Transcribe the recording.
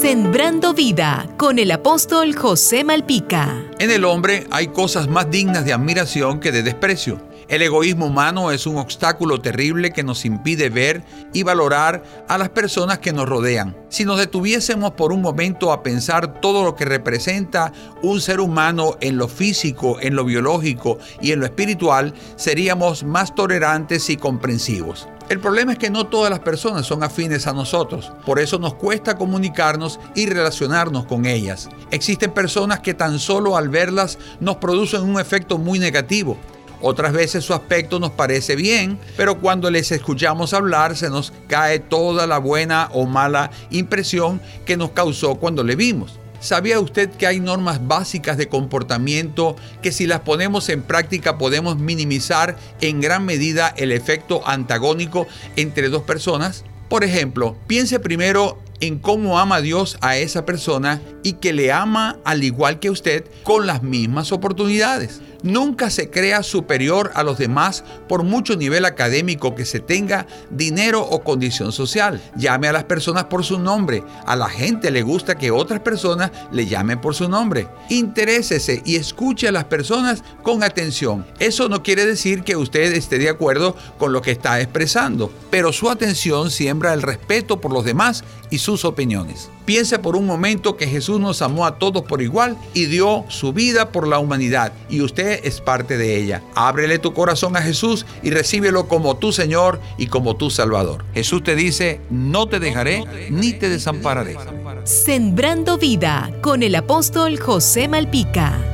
Sembrando vida con el apóstol José Malpica. En el hombre hay cosas más dignas de admiración que de desprecio. El egoísmo humano es un obstáculo terrible que nos impide ver y valorar a las personas que nos rodean. Si nos detuviésemos por un momento a pensar todo lo que representa un ser humano en lo físico, en lo biológico y en lo espiritual, seríamos más tolerantes y comprensivos. El problema es que no todas las personas son afines a nosotros, por eso nos cuesta comunicarnos y relacionarnos con ellas. Existen personas que tan solo al verlas nos producen un efecto muy negativo. Otras veces su aspecto nos parece bien, pero cuando les escuchamos hablar se nos cae toda la buena o mala impresión que nos causó cuando le vimos. ¿Sabía usted que hay normas básicas de comportamiento que si las ponemos en práctica podemos minimizar en gran medida el efecto antagónico entre dos personas? Por ejemplo, piense primero en cómo ama Dios a esa persona y que le ama al igual que usted con las mismas oportunidades. Nunca se crea superior a los demás por mucho nivel académico que se tenga, dinero o condición social. Llame a las personas por su nombre. A la gente le gusta que otras personas le llamen por su nombre. Interésese y escuche a las personas con atención. Eso no quiere decir que usted esté de acuerdo con lo que está expresando, pero su atención siembra el respeto por los demás y sus opiniones. Piense por un momento que Jesús nos amó a todos por igual y dio su vida por la humanidad y usted es parte de ella. Ábrele tu corazón a Jesús y recíbelo como tu Señor y como tu Salvador. Jesús te dice, no te dejaré ni te desampararé. Sembrando vida con el apóstol José Malpica.